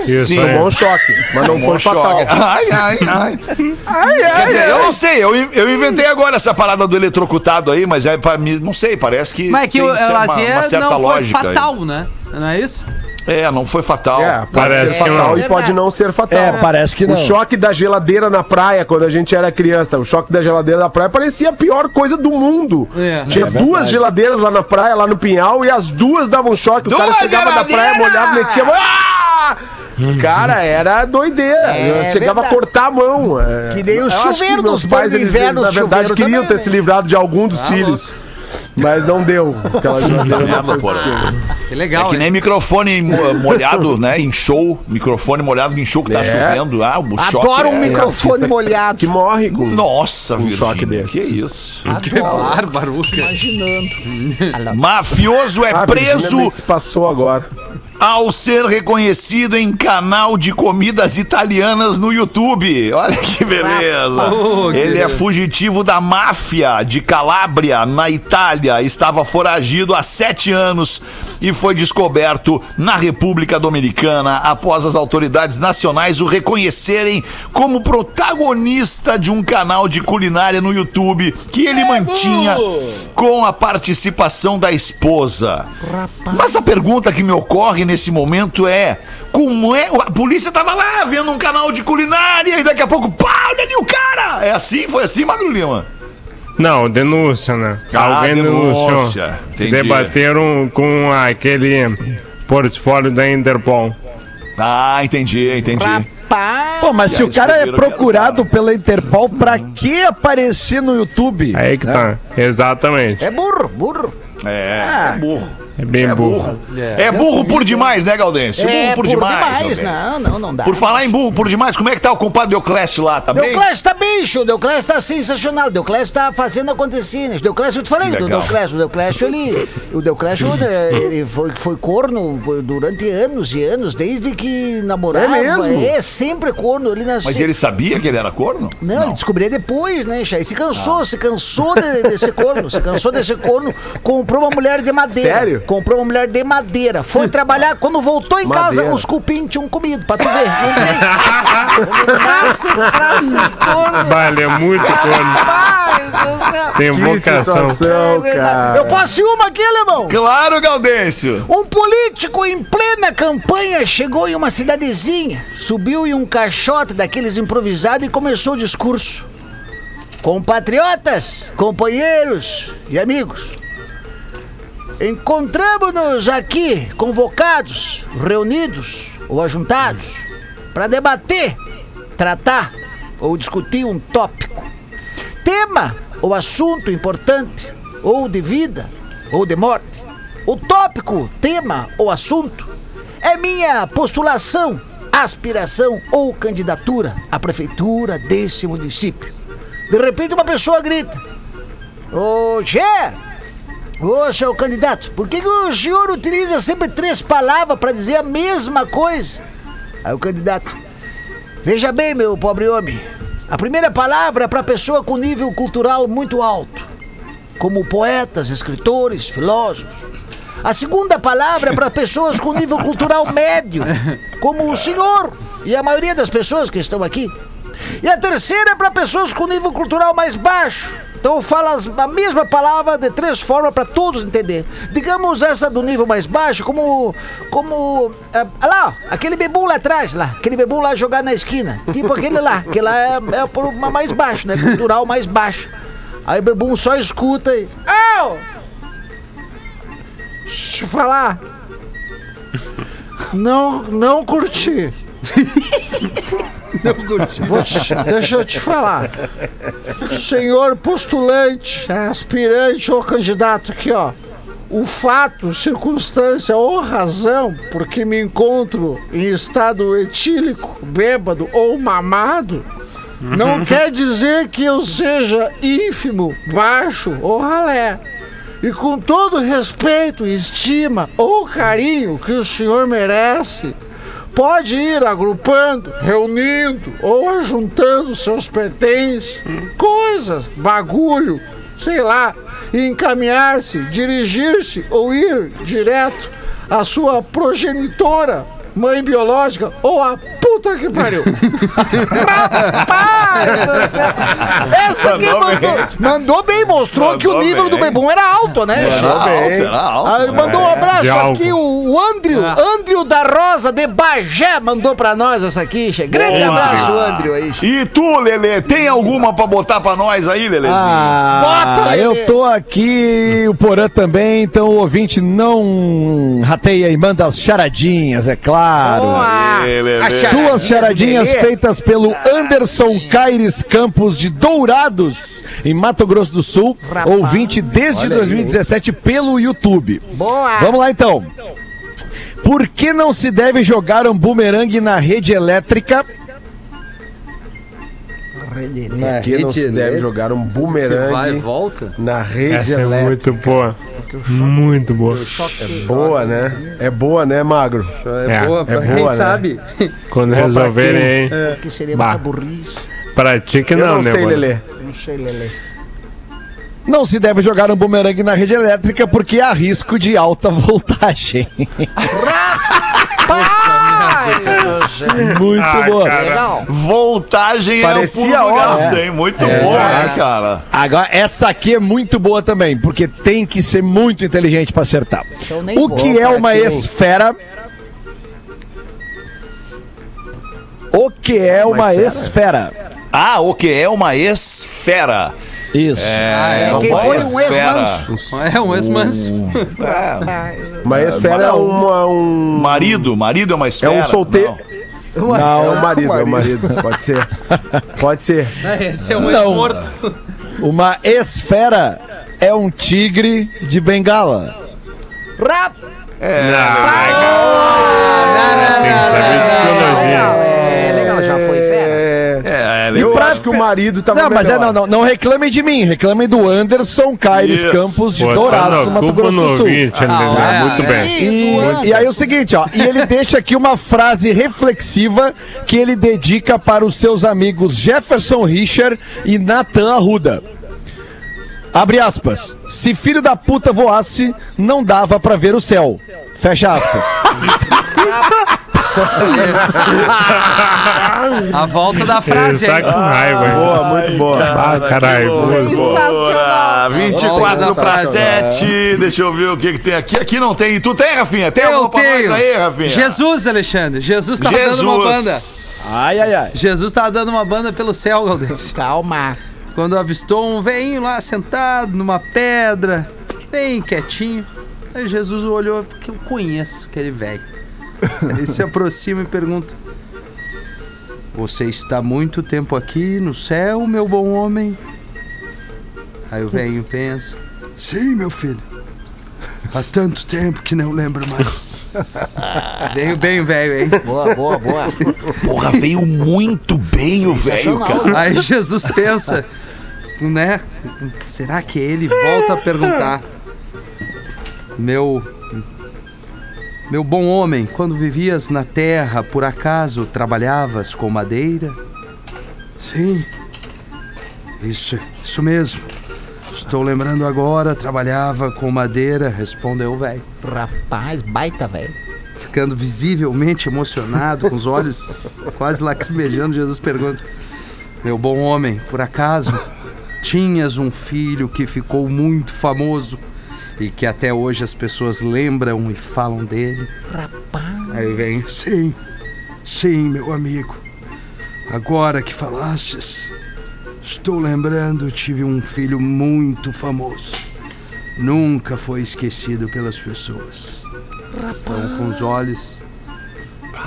Isso Sim. Tomou um choque, mas não foi fatal. choque. [laughs] Ai, ai, ai. Quer dizer, eu não sei, eu, eu inventei agora essa parada do eletrocutado aí, mas é pra mim, não sei, parece que. Mas é que tem o uma- uma Lazier certa não foi lógica aí. fatal, né? Não é isso? É, não foi fatal. É, pode Parece ser que fatal não. e pode não ser fatal. É, parece que não. O choque da geladeira na praia, quando a gente era criança, o choque da geladeira na praia parecia a pior coisa do mundo. É. Tinha É duas verdade. geladeiras lá na praia, lá no Pinhal, e as duas davam choque. O cara Duas chegava na praia, molhava, metia. Ah! Cara, era doideira. É chegava verdade. a cortar a mão. é. Que nem o Eu chuveiro que dos pais, banhos eles, inverno, Na o verdade, queriam também, ter né? se livrado de algum dos filhos. Mas não deu. Aquela porra. possível. Que legal, É que hein? nem microfone mo- molhado, né? Em show. Microfone molhado em show que tá É. chovendo. Ah, o choque Adoro um é- microfone artista molhado. Que morre com. Nossa, Um choque desse. que isso. Bárbaro. Imaginando. Mafioso é Ah, preso Virgínia Mix passou agora. Ao ser reconhecido em canal de comidas italianas no YouTube. Olha que beleza. Oh, que Ele é beleza. fugitivo da máfia de Calábria, na Itália. Estava foragido há sete anos e foi descoberto na República Dominicana após as autoridades nacionais o reconhecerem como protagonista de um canal de culinária no YouTube que ele mantinha com a participação da esposa. Mas a pergunta que me ocorre nesse momento é: como é? A polícia tava lá vendo um canal de culinária e daqui a pouco, pá, olha ali o cara! É assim? Foi assim, Magro Lima? Não, denúncia, né? Ah, Alguém denúncia. denunciou. Entendi. Debateram com aquele portfólio da Interpol. Ah, entendi, entendi. Rapaz. Pô, mas E se o cara é procurado pela Interpol, pra que aparecer no YouTube? Aí que né? tá. Exatamente. É burro, burro. É, é burro. É bem É burro. burro. É burro por demais, né, Gaudêncio? É, por demais. Gaudêncio. Não, não, não dá. Por falar em burro por demais, como é que tá o compadre Deoclésio lá? Tá bem? Deuclésio tá bicho, o Deuclésio tá sensacional. O Deuclésio tá fazendo acontecer. né? O Deuclésio, eu te falei do Legal. Deuclésio. O Deuclésio, ele. O Deuclésio, né, ele foi, foi corno foi durante anos e anos, desde que namorava. É mesmo? É, sempre corno. Ele nasceu. Mas ele sabia que ele era corno? Não, ele descobria depois, né, Chay? Se cansou, se cansou de, de ser corno, se cansou de ser corno, comprou uma mulher de madeira. Sério? Comprou uma mulher de madeira. Foi trabalhar, quando voltou em casa, Madeira. os cupim tinham comido, pra tu ver. Não tem. Nasce pra ser corno. Vale, é muito corno. Tem vocação. situação, É verdade. cara. Eu posso ir uma aqui, alemão? Claro, Gaudêncio! Um político em plena campanha chegou em uma cidadezinha, subiu em um caixote daqueles improvisados e começou o discurso. Compatriotas, companheiros e amigos, encontramos-nos aqui convocados, reunidos ou ajuntados para debater, tratar ou discutir um tópico, tema ou assunto importante, ou de vida ou de morte. O tópico, tema ou assunto é minha postulação, aspiração ou candidatura à prefeitura desse município. De repente uma pessoa grita: Ô Gé! Ô seu candidato, por que, que o senhor utiliza sempre três palavras para dizer a mesma coisa? Aí o candidato: Veja bem, meu pobre homem. A primeira palavra é para pessoa com nível cultural muito alto, como poetas, escritores, filósofos. A segunda palavra é para [laughs] pessoas com nível cultural médio, como o senhor e a maioria das pessoas que estão aqui. E a terceira é para pessoas com nível cultural mais baixo. Então fala a mesma palavra de três formas para todos entender. Digamos essa do nível mais baixo, como. como. É, ah lá, aquele bebum lá atrás, lá. Aquele bebum lá jogado na esquina. Tipo aquele lá, que lá é, é por uma mais baixo, né? Cultural mais baixo. Aí o bebum só escuta e. Au! Deixa eu falar. [laughs] Não, não curti. [laughs] Te- deixa eu te falar. Senhor postulante, aspirante ou candidato aqui, ó. O fato, circunstância ou razão porque me encontro em estado etílico, bêbado ou mamado, não quer dizer que eu seja ínfimo, baixo ou ralé. E com todo respeito, estima ou carinho que o senhor merece, pode ir agrupando, reunindo ou ajuntando seus pertences, coisas, bagulho, sei lá, e encaminhar-se, dirigir-se ou ir direto à sua progenitora, mãe biológica ou a puta que pariu. Rapaz! Essa aqui Mandou mandou, bem. mandou bem, mostrou que o Mandou nível do bem. bebum era alto, né? Era alto, era alto. Ah, mandou um abraço de aqui, o Andrew, Ah. Andrew da Rosa de Bagé mandou pra nós essa aqui, che. Grande Boa. abraço, Andrew aí. che. E tu, Lelê, tem alguma pra botar pra nós aí, Lelezinho? Ah, Bota, Lelê. eu tô aqui, o Porã também, então o ouvinte não rateia e manda as charadinhas, é claro. Boa. Lelê, Lelê. A charadinha Duas charadinhas feitas pelo Anderson Caires Campos de Dourados, em Mato Grosso do Sul, ouvinte desde Olha aí, 2017 pelo YouTube. Boa. Vamos lá então. Por que não se deve jogar um bumerangue na rede elétrica? Na Que não se rede deve jogar um que Vai e bumerangue volta. na rede Essa é elétrica. muito boa. Muito boa. Boa, né? É boa, né, Magro? É, É, boa é pra boa, quem né? sabe. Quando Boa pra resolverem quem? aí. Que seria Bah. muita burrice. Pratique Eu não, não né, sei, mano? Lelê. Não sei, Lelê. Não se deve jogar um bumerangue na rede elétrica porque há risco de alta voltagem. [laughs] Muito. Legal. Voltagem Parecia é o pulo do óbvio. gato, hein? Muito É. boa, né, cara? Agora, essa aqui é muito boa também, porque tem que ser muito inteligente para acertar. Então O que é uma esfera? O que é uma esfera? Ah, o que é uma esfera? Isso. É, quem uma foi um esfera. ex-manso. É um ex-manso. [laughs] É, Uma esfera é uma, um. marido, marido é uma É esfera. um solteiro. Não. É o marido, é o marido. Pode ser. Pode ser. [laughs] Esse é um Não. ex-morto. Uma esfera é um tigre de bengala. Rap... Tem que saber de psicologia. É, legal, já foi fera. É, Eu pra acho que o marido tava Não, mas é, não, não, não reclamem de mim, reclamem do Anderson Caires Isso. Campos de Botando Dourados, a no Mato Grosso do Sul. ouvinte, entendeu? é, Muito é. bem. E, e aí o seguinte, ó, e ele deixa aqui uma frase reflexiva que ele dedica para os seus amigos Jefferson Richard e Nathan Arruda. Abre aspas. Se filho da puta voasse, não dava pra ver o céu. Fecha aspas. [laughs] [laughs] A volta da Ele frase tá com raiva, hein? Boa, muito boa. Ah, caralho. boa. Bora, 24 Volta para da 7. Deixa eu ver o que, que tem aqui. Aqui não tem. Tu tem, Rafinha? Tem Eu alguma pra tenho. nós aí, Rafinha? Jesus, Alexandre. Jesus tava dando uma banda. Ai, ai, ai. Jesus tava dando uma banda pelo céu, Galdêncio. Calma. Quando avistou um velhinho lá sentado numa pedra, bem quietinho. Aí Jesus olhou, porque eu conheço aquele velho. Ele se aproxima e pergunta: Você está muito tempo aqui no céu, meu bom homem? Aí o velhinho pensa: Sim, meu filho. Há tanto tempo que não lembro mais. [laughs] Veio bem, velho, hein? Boa, boa, boa. Porra, veio muito bem o velho, cara. Aí Jesus pensa, né? Será que ele volta a perguntar? Meu. Meu bom homem, quando vivias na terra, por acaso trabalhavas com madeira? Sim. Isso, isso mesmo. Estou lembrando agora, trabalhava com madeira, respondeu o velho. Rapaz, baita, velho. Ficando visivelmente emocionado, com os olhos [laughs] quase lacrimejando, Jesus pergunta: Meu bom homem, por acaso tinhas um filho que ficou muito famoso e que até hoje as pessoas lembram e falam dele? Rapaz. Aí vem: Sim, sim, meu amigo. Agora que falastes, estou lembrando, tive um filho muito famoso. Nunca foi esquecido pelas pessoas. Então, com os olhos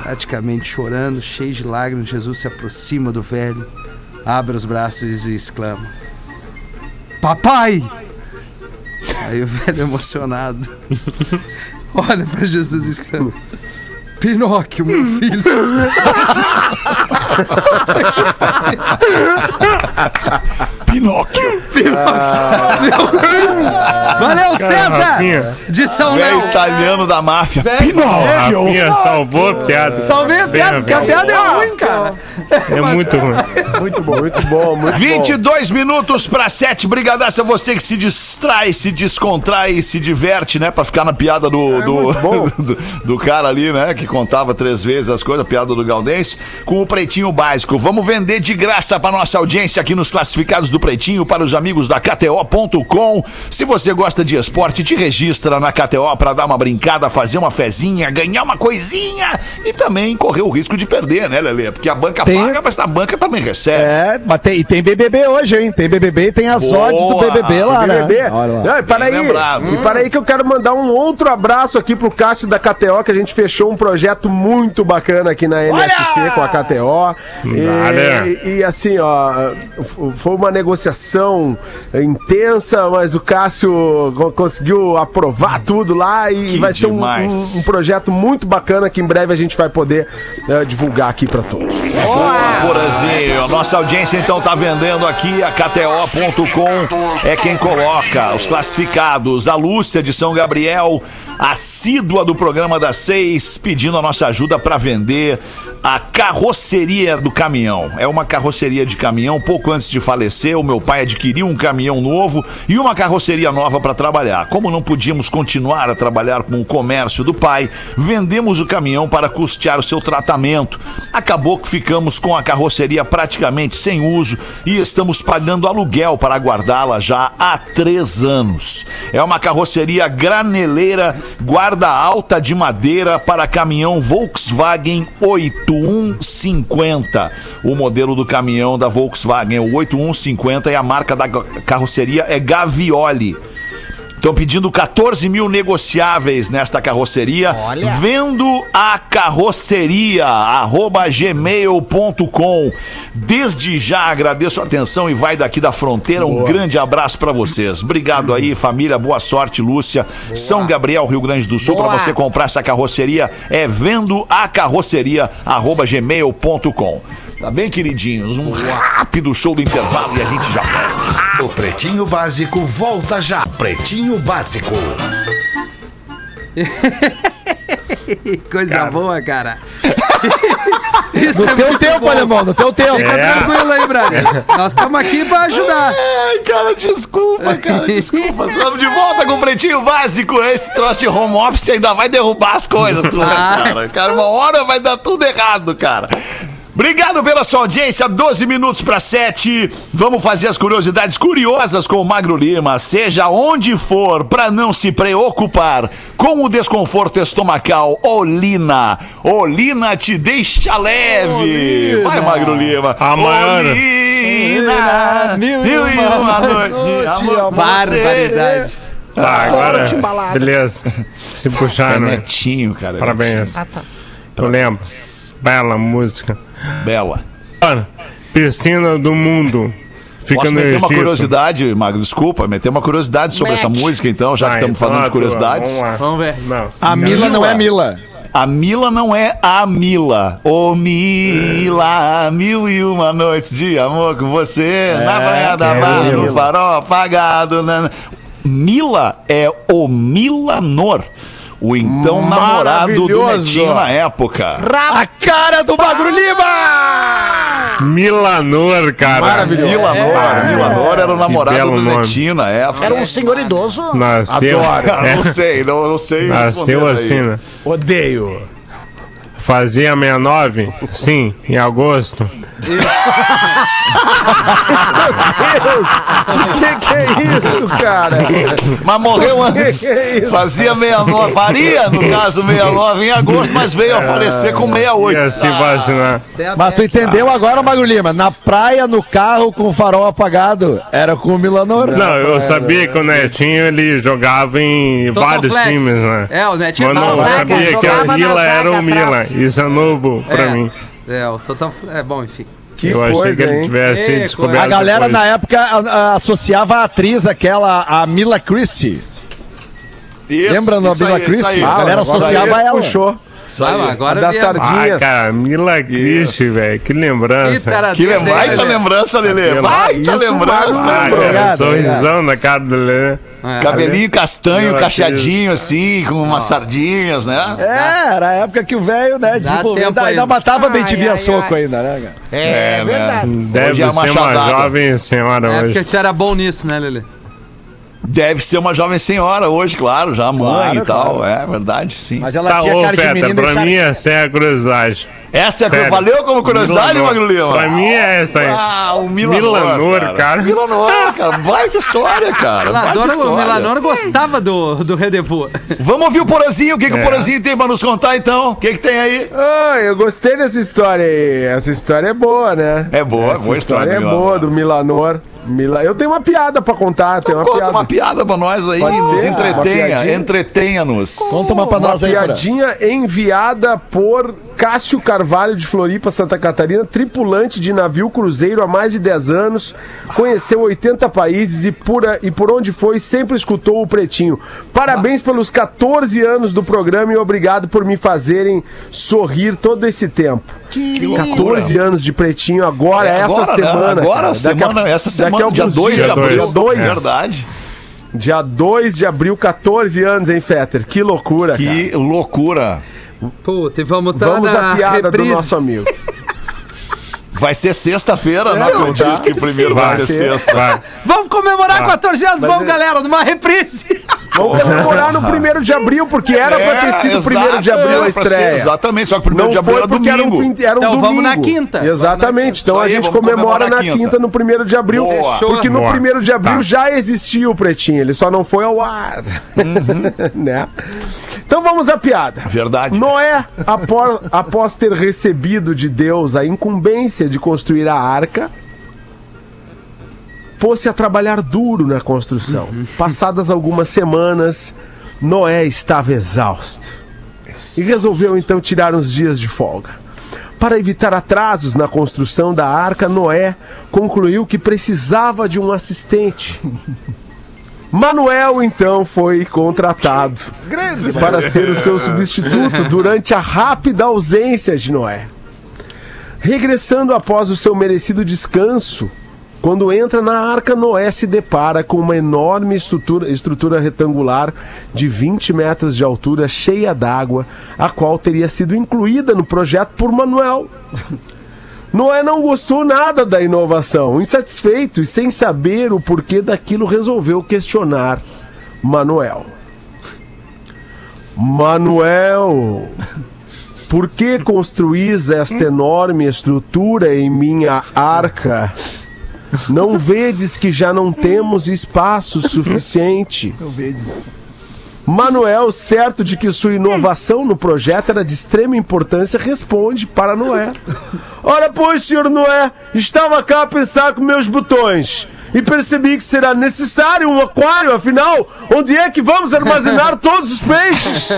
praticamente chorando, cheio de lágrimas, Jesus se aproxima do velho, abre os braços e exclama: Papai! Aí o velho emocionado [laughs] olha para Jesus e exclama: Pinóquio, meu [laughs] filho. Pinóquio. Valeu, César! De São Léo! italiano da máfia. Velho- Pinóquio. Rafinha salvou a piada. Salvei a piada, porque a piada é ruim, cara. É muito ruim. Muito bom, muito bom, muito bom. 22 minutos para 7. Brigadaça, você que se distrai, se descontrai, se diverte, né? Pra ficar na piada do, do, muito bom. [laughs] do, do cara ali, né? Que contava três vezes as coisas, a piada do Galdense, com o Pretinho Básico. Vamos vender de graça pra nossa audiência aqui nos classificados do Pretinho para os amigos da KTO.com. Se você gosta de esporte, te registra na KTO pra dar uma brincada, fazer uma fezinha, ganhar uma coisinha e também correr o risco de perder, né, Lelê? Porque a banca Tem- paga, mas a banca também recebe. É, mas tem, e tem BBB hoje, hein? Tem BBB e tem as Boa. odds do BBB lá, né? BBB. Olha lá. Não, e para aí, lembrado. e para aí que eu quero mandar um outro abraço aqui pro Cássio da KTO, que a gente fechou um projeto muito bacana aqui na NSC com a KTO. Olha. E, e assim, ó, foi uma negociação intensa, mas o Cássio co- conseguiu aprovar tudo lá e Que vai ser um, um- um projeto muito bacana que em breve a gente vai poder eh, divulgar aqui para todos. Porazinho, a nossa audiência então tá vendendo aqui a KTO.com é quem coloca os classificados. A Lúcia de São Gabriel, assídua do programa das seis, pedindo a nossa ajuda para vender a carroceria do caminhão. É uma carroceria de caminhão. Pouco antes de falecer, o meu pai adquiriu um caminhão novo e uma carroceria nova para trabalhar. Como não podíamos continuar a trabalhar com o comércio do pai, vendemos o caminhão para custear o seu tratamento. Acabou que ficamos com a carroceria praticamente sem uso e estamos pagando aluguel para guardá-la já há três anos. É uma carroceria graneleira, guarda alta de madeira para caminhão Volkswagen 8150. O modelo do caminhão da Volkswagen é o 8150 e a marca da carroceria é Gavioli. Estão pedindo 14 mil negociáveis nesta carroceria. Olha. Vendo a carroceria, arroba gmail.com. Desde já agradeço a atenção e vai daqui da fronteira. Um grande abraço pra vocês. Obrigado aí, família. Boa sorte, Lúcia. São Gabriel, Rio Grande do Sul. Pra Boa. você comprar essa carroceria é vendo a carroceria, arroba gmail.com. Tá bem, queridinhos? Um rápido show do intervalo e a gente já volta. O Pretinho Básico volta já. Pretinho Básico. [laughs] Coisa boa, cara. [laughs] Isso No é teu tempo, bom. alemão, no teu tempo. Fica tranquilo aí, brother. Nós estamos aqui pra ajudar. Ai, cara, desculpa, cara, [laughs] desculpa. Estamos de volta com o Pretinho Básico. Esse troço de home office ainda vai derrubar as coisas, tudo, Ah. cara. Cara, uma hora vai dar tudo errado, cara. Obrigado pela sua audiência, 12 minutos para 7. Vamos fazer as curiosidades curiosas com o Magro Lima, seja onde for, para não se preocupar com o desconforto estomacal. Olina, Olina te deixa leve. Vai, Magro Lima. Amanhã. Olina, mil e uma você. Barbaridade. Tá, agora. Beleza. Se É puxar, né? netinho, cara. Parabéns. Ah, tá. Tu lembra? Bela música. Bela. Piscina do mundo. Fica Posso no meter uma curiosidade, Magro? Desculpa, meter uma curiosidade sobre Mete. essa música, então, já que Ah, estamos então falando de a tua, curiosidades. Vamos lá. Vamos ver. Não. A Mila não é Mila. A Mila não é a Mila. Ô Mila, mil e uma noites de amor com você. na praia da é barra, no farol apagado. na- Mila é o Milanor. O então namorado do. Netinho na época. A cara do Magro Lima! Milanor, cara. Maravilhoso. Milanor. Milanor era o namorado do nome. Netinho na época. Era um senhor idoso. Nasceu, Ah, é, não sei, não, não sei. nasceu aí. assim, né? Odeio. Fazia 69? Sim, em agosto. O que, que é isso, cara? Mas morreu antes. Que é isso? Fazia 69. Faria, no caso, 69 em agosto, mas veio a falecer com 68. Ia se vacinar. Mas tu entendeu agora, Magro Lima? Na praia, no carro, com o farol apagado, era com o Milanor. Não, eu sabia que o Netinho ele jogava em Total vários Flex. times, né? É, o Netinho Mas não zaga, sabia que jogava a na Mila zaga era o Milan. Isso é novo pra É. mim. É, o Total É bom, enfim. Que eu achei que coisa, ele hein? tivesse Que descoberto. A galera depois. na época a- a- associava a atriz aquela, a Mila Christie. Isso, Lembra da Mila aí, isso Christie? aí. A galera associava ela. Puxou. Mas agora da viemos. Ah, sardinhas. cara, Mila Christie, velho. Que lembrança. Que hein, baita lembrança, Lelê. Baita lembrança. Ah, cara, sorrisão na cara do Lelê. É. Cabelinho castanho, cacheadinho, assim, com umas sardinhas, né? É, era a época que o velho, né, desenvolveu. Ainda, ainda matava bem de Ai, via ai, soco ai. ainda, né, cara? É, É, verdade. Deve é a ser uma jovem senhora É hoje. porque tu era bom nisso, né, Lelê? Deve ser uma jovem senhora hoje, claro, já mãe Claro, e tal. claro. É verdade, sim. Mas ela Tá, tinha ô, cara de Feta, menina pra mim essa é a curiosidade. Essa é a Sério. valeu como curiosidade, Milanor. Magro Lima? Pra mim é essa aí. Ah, o Milanor, Milanor, cara. Milanor, cara. Baita história, cara. Baita Melanor, o história. Melanor gostava do, do Redevô. Vamos ouvir o Porazinho. O que, que o É. Porazinho tem pra nos contar, então? O que, que tem aí? Ah, eu gostei dessa história aí. Essa história é boa, né? É boa, Essa boa história história é boa Milanor. do Milanor. Mila... Eu tenho uma piada pra contar, tenho uma Conta piada. uma piada pra nós aí, Pode nos ser? Uma entretenha, entretenha-nos. Conta uma pra Uma nós aí, Porã. piadinha enviada por Cássio Carvalho de Floripa, Santa Catarina, tripulante de navio cruzeiro há mais de 10 anos, conheceu 80 países e por, a- e por onde foi sempre escutou o Pretinho. Parabéns pelos 14 anos do programa e obrigado por me fazerem sorrir todo esse tempo. Querido. 14 anos de Pretinho agora, É, essa agora, né? semana. Agora, cara. Daqui a- semana, essa daqui a semana, dia alguns 2 de abril. Dia 2. Verdade. Dia 2 de abril, 14 anos, hein, Fetter? Que loucura, cara. Que loucura. Puta, e vamos estar Vamos na à piada reprise. do nosso amigo. [laughs] Vai ser sexta-feira, não É, acredito tá. que primeiro vai, Vai ser ser. sexta. Vai. Vamos comemorar 14 anos, Mas vamos, é- galera, numa reprise. Vamos [laughs] comemorar no 1 de abril, porque era pra ter sido exato, 1 de abril a ser, estreia. Exatamente, só que primeiro Não de abril era porque era um, domingo. fim, era um Então, domingo. vamos na quinta. Exatamente. Então a aí, gente comemora na quinta. quinta, no 1 de abril. Boa. Porque no Boa. 1 de abril Tá. já existia o Pretinho, ele só não foi ao ar. [laughs] né? Então vamos à piada. Verdade. Noé, após, [laughs] após ter recebido de Deus a incumbência de construir a arca, pôs-se a trabalhar duro na construção. [laughs] Passadas algumas semanas, Noé estava exausto e resolveu então tirar uns dias de folga. Para evitar atrasos na construção da arca, Noé concluiu que precisava de um assistente. [laughs] Manuel então foi contratado para ser o seu substituto durante a rápida ausência de Noé. Regressando após o seu merecido descanso, quando entra na arca, Noé se depara com uma enorme estrutura, estrutura retangular de 20 metros de altura, cheia d'água, a qual teria sido incluída no projeto por Manuel. Noé não gostou nada da inovação, insatisfeito e sem saber o porquê daquilo, resolveu questionar Manuel. Manuel, por que construís esta enorme estrutura em minha arca? Não vedes que já não temos espaço suficiente? Manuel, certo de que sua inovação no projeto era de extrema importância, responde para Noé. Ora, pois, senhor Noé, estava cá a pensar com meus botões e percebi que será necessário um aquário, afinal, onde é que vamos armazenar [laughs] todos os peixes?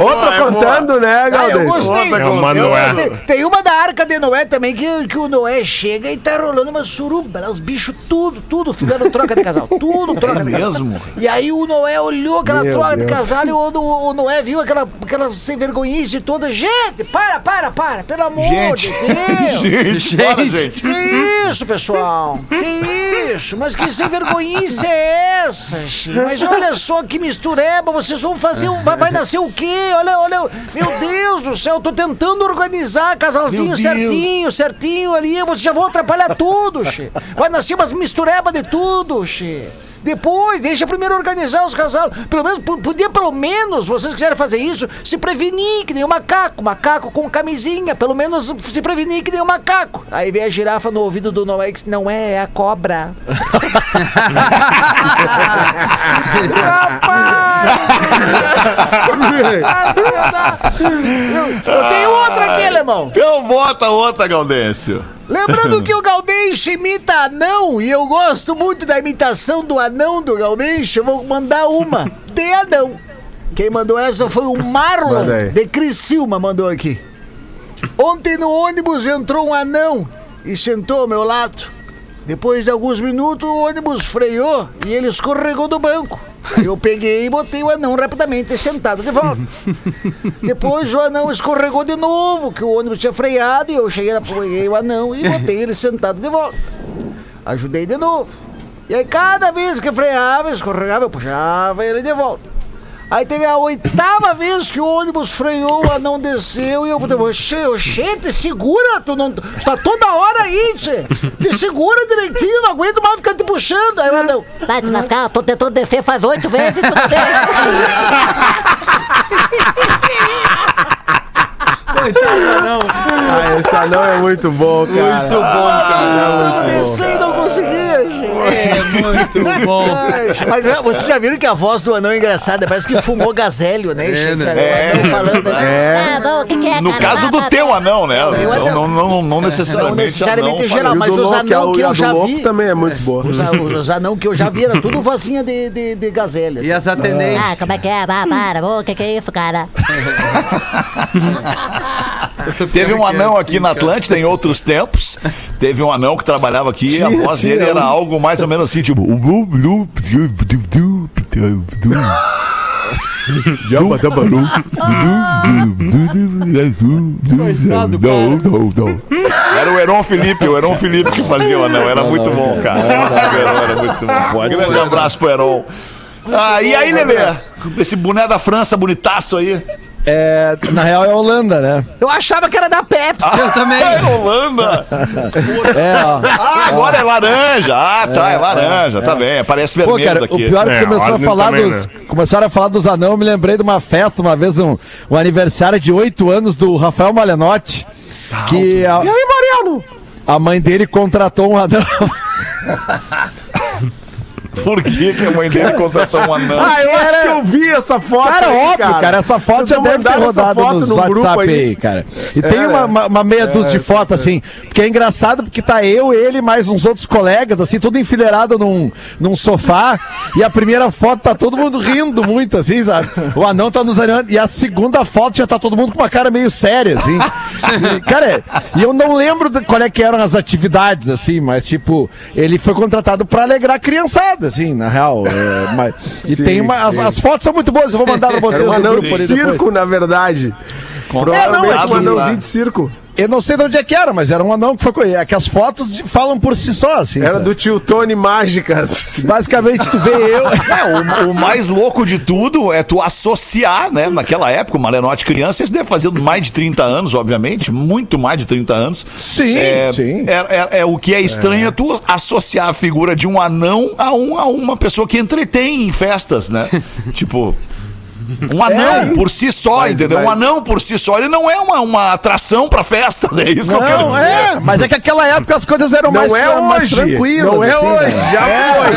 Outra [laughs] contando, né, Ah, eu gostei. É Manuel. Tem, tem uma da Arca de Noé também que, que o Noé chega e tá rolando uma suruba. lá, Os bichos, tudo, tudo fizeram troca de casal. Tudo troca de casal. mesmo? E aí o Noé olhou aquela Meu troca de Deus. casal e o, o- o Noé viu aquela, aquela sem vergonhice toda. Gente, para, para, para, pelo amor Gente. de Deus. [laughs] Gente, para, gente. Que isso, pessoal? Que isso? Mas que sem vergonhice é essa, Xi? Mas olha só que mistureba, vocês vão fazer um... Vai, nascer o quê? Olha, olha, meu Deus do céu, eu tô tentando organizar casalzinho certinho, certinho ali, vocês já vão atrapalhar tudo, Xi. Vai nascer umas mistureba de tudo, Xi. Depois, deixa primeiro organizar os casais. Pelo menos, po- podia pelo menos, vocês quiserem fazer isso, se prevenir que nem o macaco. Macaco com camisinha, pelo menos se prevenir que nem o macaco. Aí vem a girafa no ouvido do Noé, que não é, é a cobra. [laughs] [laughs] Eu tenho outra aqui, alemão. Então bota outra, Gaudêncio. Lembrando [laughs] que o Gaudêncio imita anão e eu gosto muito da imitação do anão do Gaudêncio, eu vou mandar uma [laughs] de anão. Quem mandou essa foi o Marlon de Criciúma, mandou aqui. Ontem no ônibus entrou um anão e sentou ao meu lado. Depois de alguns minutos, o ônibus freou e ele escorregou do banco. Eu peguei e botei o anão rapidamente sentado de volta. Depois o anão escorregou de novo, que o ônibus tinha freado, e eu cheguei, lá, peguei o anão e botei ele sentado de volta. Ajudei de novo. E aí cada vez que freava, escorregava, eu puxava ele de volta. Aí teve a oitava vez que o ônibus freou, o anão desceu e eu falei, oxê, oxê, te segura, tu não. Tá toda hora aí, tchê. Te segura direitinho, não aguento mais ficar te puxando. Aí o anão. Vai te lascar, eu tô tentando descer faz oito vezes e tu não. [laughs] Coitado, não. Ah, esse anão é muito bom, cara. Muito bom, Tentando Tá descer e não conseguia, gente. É muito bom. [laughs] Mas é, vocês já viram que a voz do anão é engraçada? Parece que fumou gazélio, né? É, Chega, né? anão falando. É. Ah, bom, o que, que é? No cara? caso do teu anão, né? Não, não, não, não Não necessariamente. necessariamente anão geral, mas os anão que a eu do já vi. também é muito boa. Os, anão que eu já vi era tudo vozinha de, de, de gazélio. E assim. as atendentes? Ah, como é que é? Ah, para, ô, o que, que é isso, cara? [laughs] Teve um anão aqui na Atlântida em outros tempos. Teve um anão que trabalhava aqui e a voz dele era um. algo mais ou menos assim, tipo. Era o Heron Felipe, o Heron Felipe que fazia o anão. Era muito bom, cara. Era muito bom. Grande abraço pro Heron. Ah, e aí, Lelê? Esse boné da França bonitaço aí. É, na real é Holanda, né? Eu achava que era da Pepsi. Eu também. É Holanda. É, ó. Ah, agora é laranja. Ah, tá, é laranja. Tá bem, parece Pô, vermelho cara, daqui. o pior é que É, começou a falar também, dos. né? Começaram a falar dos anão, eu me lembrei de uma festa, uma vez, um, um aniversário de oito anos do Rafael Malenotti. Que a, E aí, Mariano? a mãe dele contratou um anão. [laughs] Por que, que a mãe dele contratou um anão? Ah, eu acho que eu vi essa foto. Cara, aí, óbvio, cara. Essa foto Vocês já deve ter rodado nos no WhatsApp aí, cara. E tem É, uma, uma, uma meia dúzia de fotos, assim, porque é engraçado porque tá eu, ele, mais uns outros colegas, assim, tudo enfileirado num, num sofá, e a primeira foto tá todo mundo rindo muito, assim, sabe? O anão tá nos olhando, e a segunda foto já tá todo mundo com uma cara meio séria, assim. E, cara, e eu não lembro de qual é que eram as atividades, assim, mas, tipo, ele foi contratado pra alegrar a criançada, assim, na real. é, mas- e Sim, tem uma, as, as fotos são muito boas, eu vou mandar pra vocês Era um no anão de depois. circo, na verdade. É, não, é um anãozinho de circo. Eu não sei de onde é que era, mas era um anão que foi. co- É que as fotos de- falam por si só, assim. Era sabe? do tio Tony Mágicas. Basicamente, tu vê eu. [laughs] É, o, o mais louco de tudo é tu associar, né? Naquela época, o Malenote criança, isso deve fazer mais de 30 anos, obviamente, muito mais de 30 anos. Sim, É, sim. é- é- é- o que é estranho é. tu associar a figura de um anão a, um, a uma pessoa que entretém em festas, né? [laughs] tipo. Um anão por si só, Mas entendeu? vai- Um anão por si só, ele não é uma, uma atração pra festa, [laughs] né? É isso que eu quero Não, dizer. é, mas é que aquela época as coisas eram Não mais, é mais hoje. tranquilas. Não é assim, hoje. né? Já É. foi.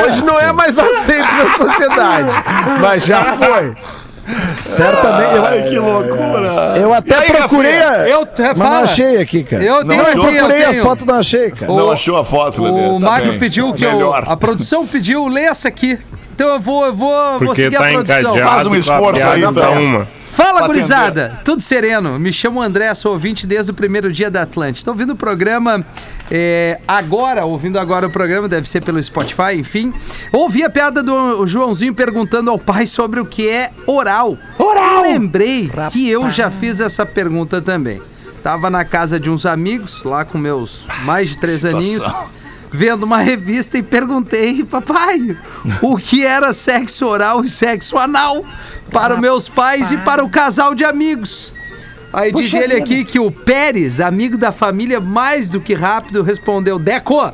[laughs] Hoje não é mais aceito na sociedade. Mas já foi. [laughs] Certamente. eu- Ai, que loucura. Eu até aí, procurei. A... Eu te- Mas não fala. achei aqui, cara. Eu não, tenho eu aqui, eu procurei tenho. a foto, não achei, cara. Não O- achou a foto, Lelê. O Tá Magro pediu que eu, a produção pediu, lê essa aqui. Então eu vou, eu vou, vou seguir a tá produção. encadeado Faz um a esforço aí, então. uma. Fala, gurizada! Tudo sereno. Me chamo André, sou ouvinte desde o primeiro dia da Atlântida. Estou ouvindo o programa é, agora, ouvindo agora o programa, deve ser pelo Spotify, enfim. Ouvi a piada do Joãozinho perguntando ao pai sobre o que é oral. Oral! lembrei que eu já fiz essa pergunta também. Tava na casa de uns amigos, lá com meus mais de três Situação. aninhos, vendo uma revista e perguntei, papai, o que era sexo oral e sexo anal para os meus pais e para o casal de amigos. Aí diz ele aqui que o Pérez, amigo da família, mais do que rápido, respondeu: Deco,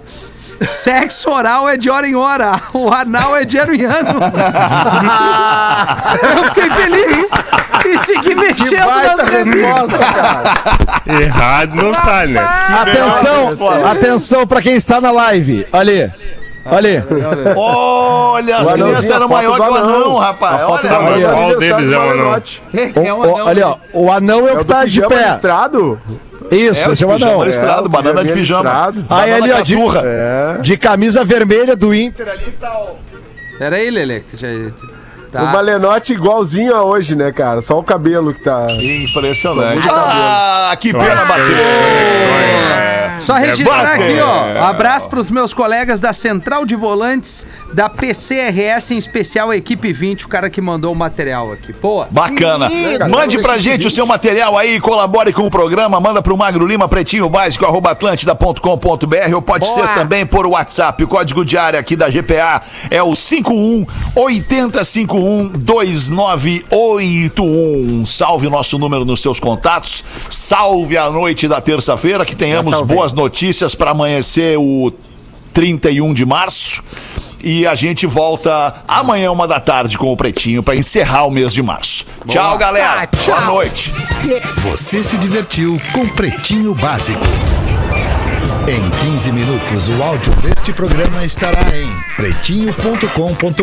sexo oral é de hora em hora, [laughs] o anal é de ano em ano. [laughs] Eu fiquei feliz e segui mexendo nas Baita revistas. resposta, cara. Errado não tá, né? Atenção, atenção pra quem está na live. Olha ali. Olha ali. Olha, as crianças eram a foto maior do que o anão, rapaz. A foto Olha, aí, ó. Qual deles é o anão? Malenote. É O- anão, olha, ó, o anão é o É que tá de pé. listrado? Isso, É, o esse é o anão. listrado, É, banana de pijaminha pijama. listrado. Aí ali, ó, de. É. de camisa vermelha do Inter ali tá o... Pera aí, Lele. Tá. O Malenote igualzinho a hoje, né, cara? Só o cabelo que tá. Impressionante. Ah, que pena bater. Só registrar bate. aqui, ó. Abraço pros meus colegas da Central de Volantes da PCRS, em especial a equipe 20, o cara que mandou o material aqui. Pô, Bacana. Mande pra gente o seu material aí, colabore com o programa, manda pro Magro Lima, pretinho básico, arroba atlântida.com.br ou pode ser também por WhatsApp. O código de área aqui da GPA é o 51 8051 2981. Salve o nosso número nos seus contatos. Salve a noite da terça-feira, que tenhamos boas notícias para amanhecer o 31 de março. E a gente volta amanhã, uma da tarde, com o Pretinho, para encerrar o mês de março. Tchau, galera. Boa noite. Você se divertiu com Pretinho Básico. Em 15 minutos, o áudio deste programa estará em pretinho.com.br